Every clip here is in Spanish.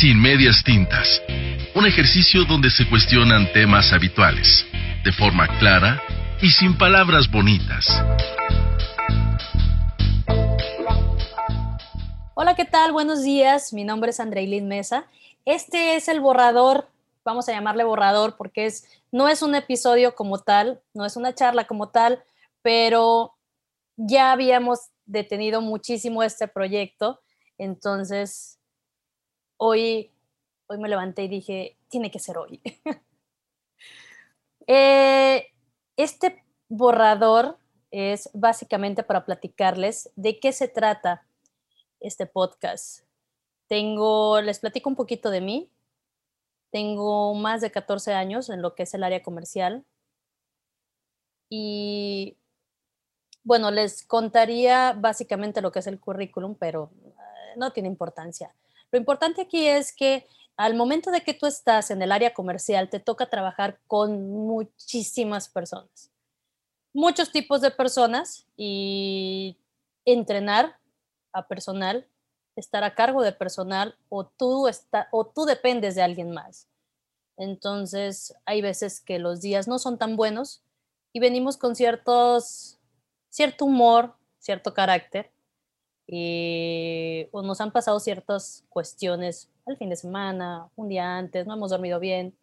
Sin medias tintas. Un ejercicio donde se cuestionan temas habituales, de forma clara y sin palabras bonitas. Hola, ¿qué tal? Buenos días. Mi nombre es Andreilín Mesa. Este es el borrador, vamos a llamarle borrador porque es, no es un episodio como tal, no es una charla como tal, pero ya habíamos detenido muchísimo este proyecto. Entonces, hoy, hoy me levanté y dije, tiene que ser hoy. Eh, este borrador es básicamente para platicarles de qué se trata este podcast. Tengo, les platico un poquito de mí. Tengo más de 14 años en lo que es el área comercial. Y bueno, les contaría básicamente lo que es el currículum, pero eh, no tiene importancia. Lo importante aquí es que al momento de que tú estás en el área comercial, te toca trabajar con muchísimas personas, muchos tipos de personas y entrenar a personal, estar a cargo de personal o tú, está, o tú dependes de alguien más. Entonces, hay veces que los días no son tan buenos y venimos con ciertos, cierto humor, cierto carácter y nos han pasado ciertas cuestiones al fin de semana, un día antes, no hemos dormido bien.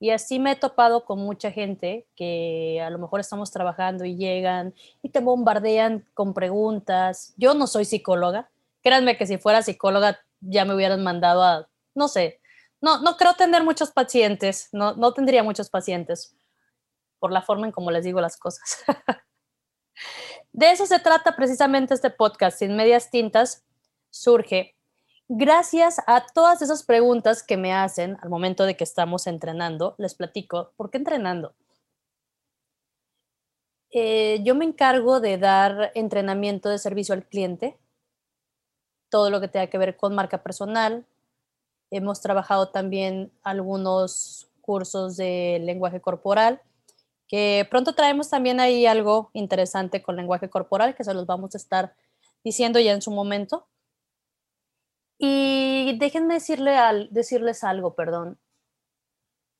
Y así me he topado con mucha gente que a lo mejor estamos trabajando y llegan y te bombardean con preguntas. Yo no soy psicóloga. Créanme que si fuera psicóloga ya me hubieran mandado a, no sé, no, no creo tener muchos pacientes, no, no tendría muchos pacientes por la forma en cómo les digo las cosas. De eso se trata precisamente este podcast, Sin Medias Tintas, surge gracias a todas esas preguntas que me hacen al momento de que estamos entrenando. Les platico, ¿por qué entrenando? Eh, yo me encargo de dar entrenamiento de servicio al cliente, todo lo que tenga que ver con marca personal. Hemos trabajado también algunos cursos de lenguaje corporal que pronto traemos también ahí algo interesante con lenguaje corporal que se los vamos a estar diciendo ya en su momento. Y déjenme decirle al, decirles algo, perdón.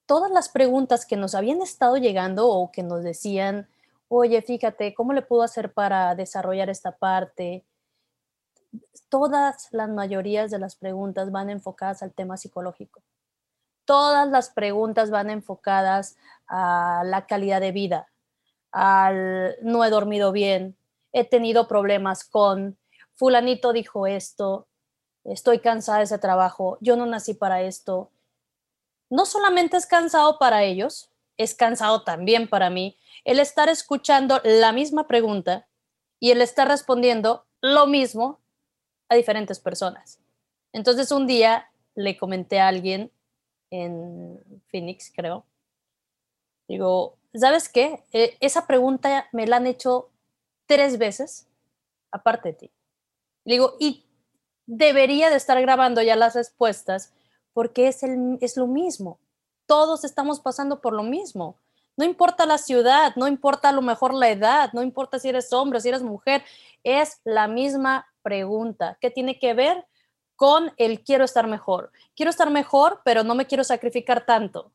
Todas las preguntas que nos habían estado llegando o que nos decían, oye, fíjate, ¿cómo le puedo hacer para desarrollar esta parte? Todas las mayorías de las preguntas van enfocadas al tema psicológico todas las preguntas van enfocadas a la calidad de vida, al no he dormido bien, he tenido problemas con, fulanito dijo esto, estoy cansada de ese trabajo, yo no nací para esto. No solamente es cansado para ellos, es cansado también para mí el estar escuchando la misma pregunta y el estar respondiendo lo mismo a diferentes personas. Entonces un día le comenté a alguien en Phoenix, creo. Digo, ¿sabes qué? Eh, esa pregunta me la han hecho tres veces, aparte de ti. Digo, y debería de estar grabando ya las respuestas porque es, el, es lo mismo. Todos estamos pasando por lo mismo. No importa la ciudad, no importa a lo mejor la edad, no importa si eres hombre, si eres mujer, es la misma pregunta. ¿Qué tiene que ver? Con el quiero estar mejor. Quiero estar mejor, pero no me quiero sacrificar tanto.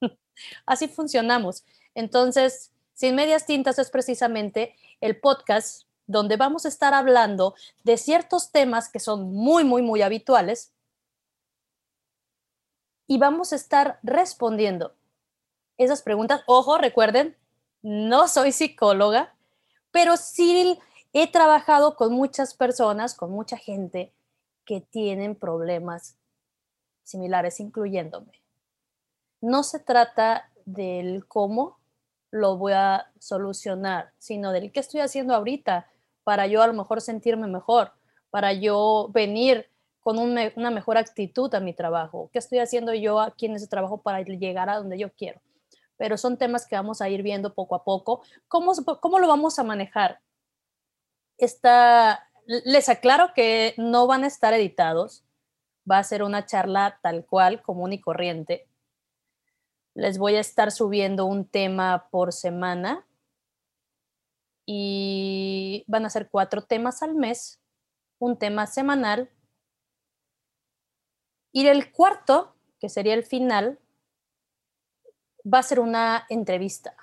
Así funcionamos. Entonces, Sin Medias Tintas es precisamente el podcast donde vamos a estar hablando de ciertos temas que son muy, muy, muy habituales y vamos a estar respondiendo esas preguntas. Ojo, recuerden, no soy psicóloga, pero sí he trabajado con muchas personas, con mucha gente que tienen problemas similares, incluyéndome. No se trata del cómo lo voy a solucionar, sino del qué estoy haciendo ahorita para yo a lo mejor sentirme mejor, para yo venir con una mejor actitud a mi trabajo, qué estoy haciendo yo aquí en ese trabajo para llegar a donde yo quiero. Pero son temas que vamos a ir viendo poco a poco. ¿Cómo, cómo lo vamos a manejar? Esta, les aclaro que no van a estar editados, va a ser una charla tal cual, común y corriente. Les voy a estar subiendo un tema por semana y van a ser cuatro temas al mes, un tema semanal Y el cuarto, que sería el final, va a ser una entrevista.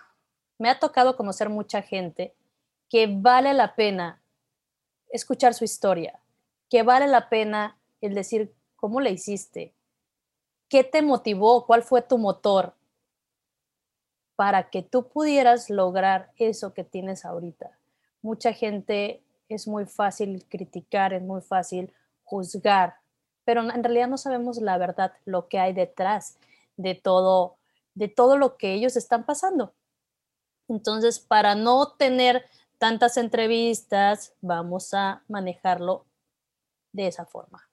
Me ha tocado conocer mucha gente que vale la pena escuchar su historia, que vale la pena el decir cómo le hiciste, qué te motivó, cuál fue tu motor para que tú pudieras lograr eso que tienes ahorita. Mucha gente es muy fácil criticar, es muy fácil juzgar, pero en realidad no sabemos la verdad, lo que hay detrás de todo, de todo lo que ellos están pasando. Entonces, para no tener tantas entrevistas, vamos a manejarlo de esa forma.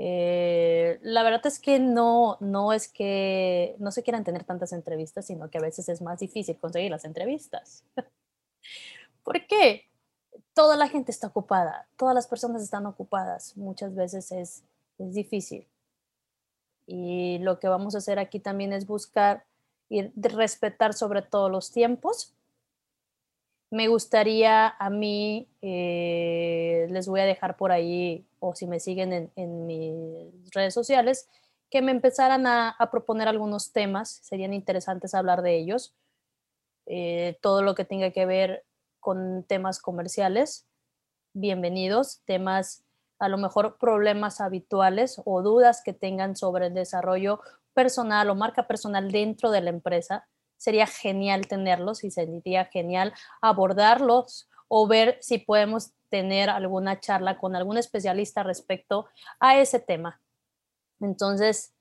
Eh, la verdad es que no, no es que no se quieran tener tantas entrevistas, sino que a veces es más difícil conseguir las entrevistas. ¿Por qué? Toda la gente está ocupada, todas las personas están ocupadas, muchas veces es, es difícil. Y lo que vamos a hacer aquí también es buscar y respetar sobre todo los tiempos me gustaría a mí, eh, les voy a dejar por ahí, o si me siguen en, mis redes sociales, que me empezaran a, proponer algunos temas, serían interesantes hablar de ellos. Eh, todo lo que tenga que ver con temas comerciales, bienvenidos, temas a lo mejor problemas habituales o dudas que tengan sobre el desarrollo personal o marca personal dentro de la empresa sería genial tenerlos y sería genial abordarlos o ver si podemos tener alguna charla con algún especialista respecto a ese tema. Entonces,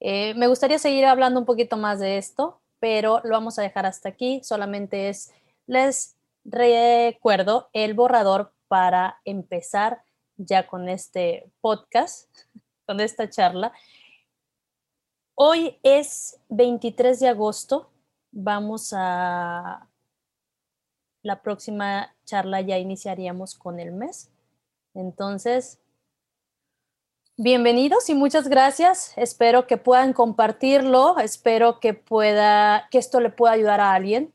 eh, me gustaría seguir hablando un poquito más de esto, pero lo vamos a dejar hasta aquí. Solamente es, les recuerdo el borrador para empezar ya con este podcast, con esta charla. Hoy es 23 de agosto vamos a la próxima charla ya iniciaríamos con el mes. Entonces, bienvenidos y muchas gracias. Espero que puedan compartirlo, espero que pueda que esto le pueda ayudar a alguien.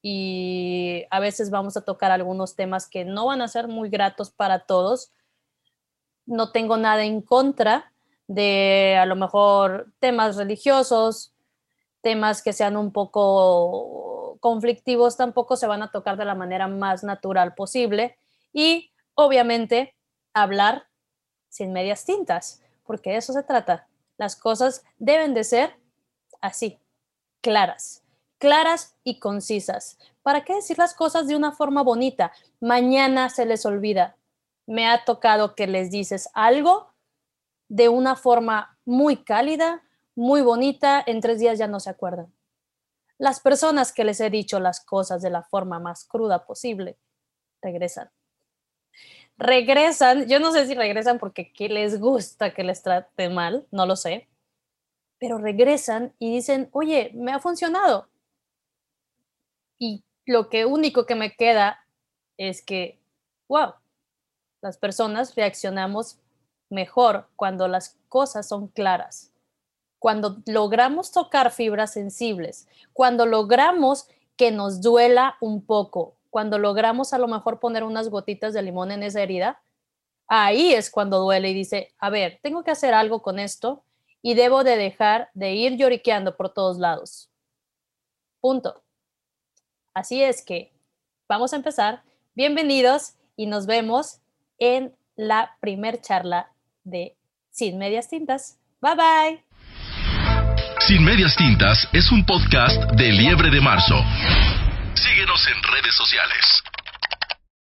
Y a veces vamos a tocar algunos temas que no van a ser muy gratos para todos. No tengo nada en contra de a lo mejor temas religiosos, temas que sean un poco conflictivos tampoco se van a tocar de la manera más natural posible y obviamente hablar sin medias tintas, porque de eso se trata. Las cosas deben de ser así, claras, claras y concisas. ¿Para qué decir las cosas de una forma bonita? Mañana se les olvida. Me ha tocado que les dices algo de una forma muy cálida, muy bonita, en tres días ya no se acuerdan. Las personas que les he dicho las cosas de la forma más cruda posible, regresan. Regresan, yo no sé si regresan porque les gusta que les trate mal, no lo sé, pero regresan y dicen, oye, me ha funcionado. Y lo que único que me queda es que, wow, las personas reaccionamos mejor cuando las cosas son claras cuando logramos tocar fibras sensibles, cuando logramos que nos duela un poco, cuando logramos a lo mejor poner unas gotitas de limón en esa herida, ahí es cuando duele y dice, a ver, tengo que hacer algo con esto y debo de dejar de ir lloriqueando por todos lados. Punto. Así es que vamos a empezar. Bienvenidos y nos vemos en la primer charla de Sin Medias Tintas. Bye bye. Sin Medias Tintas es un podcast de Liebre de Marzo. Síguenos en redes sociales.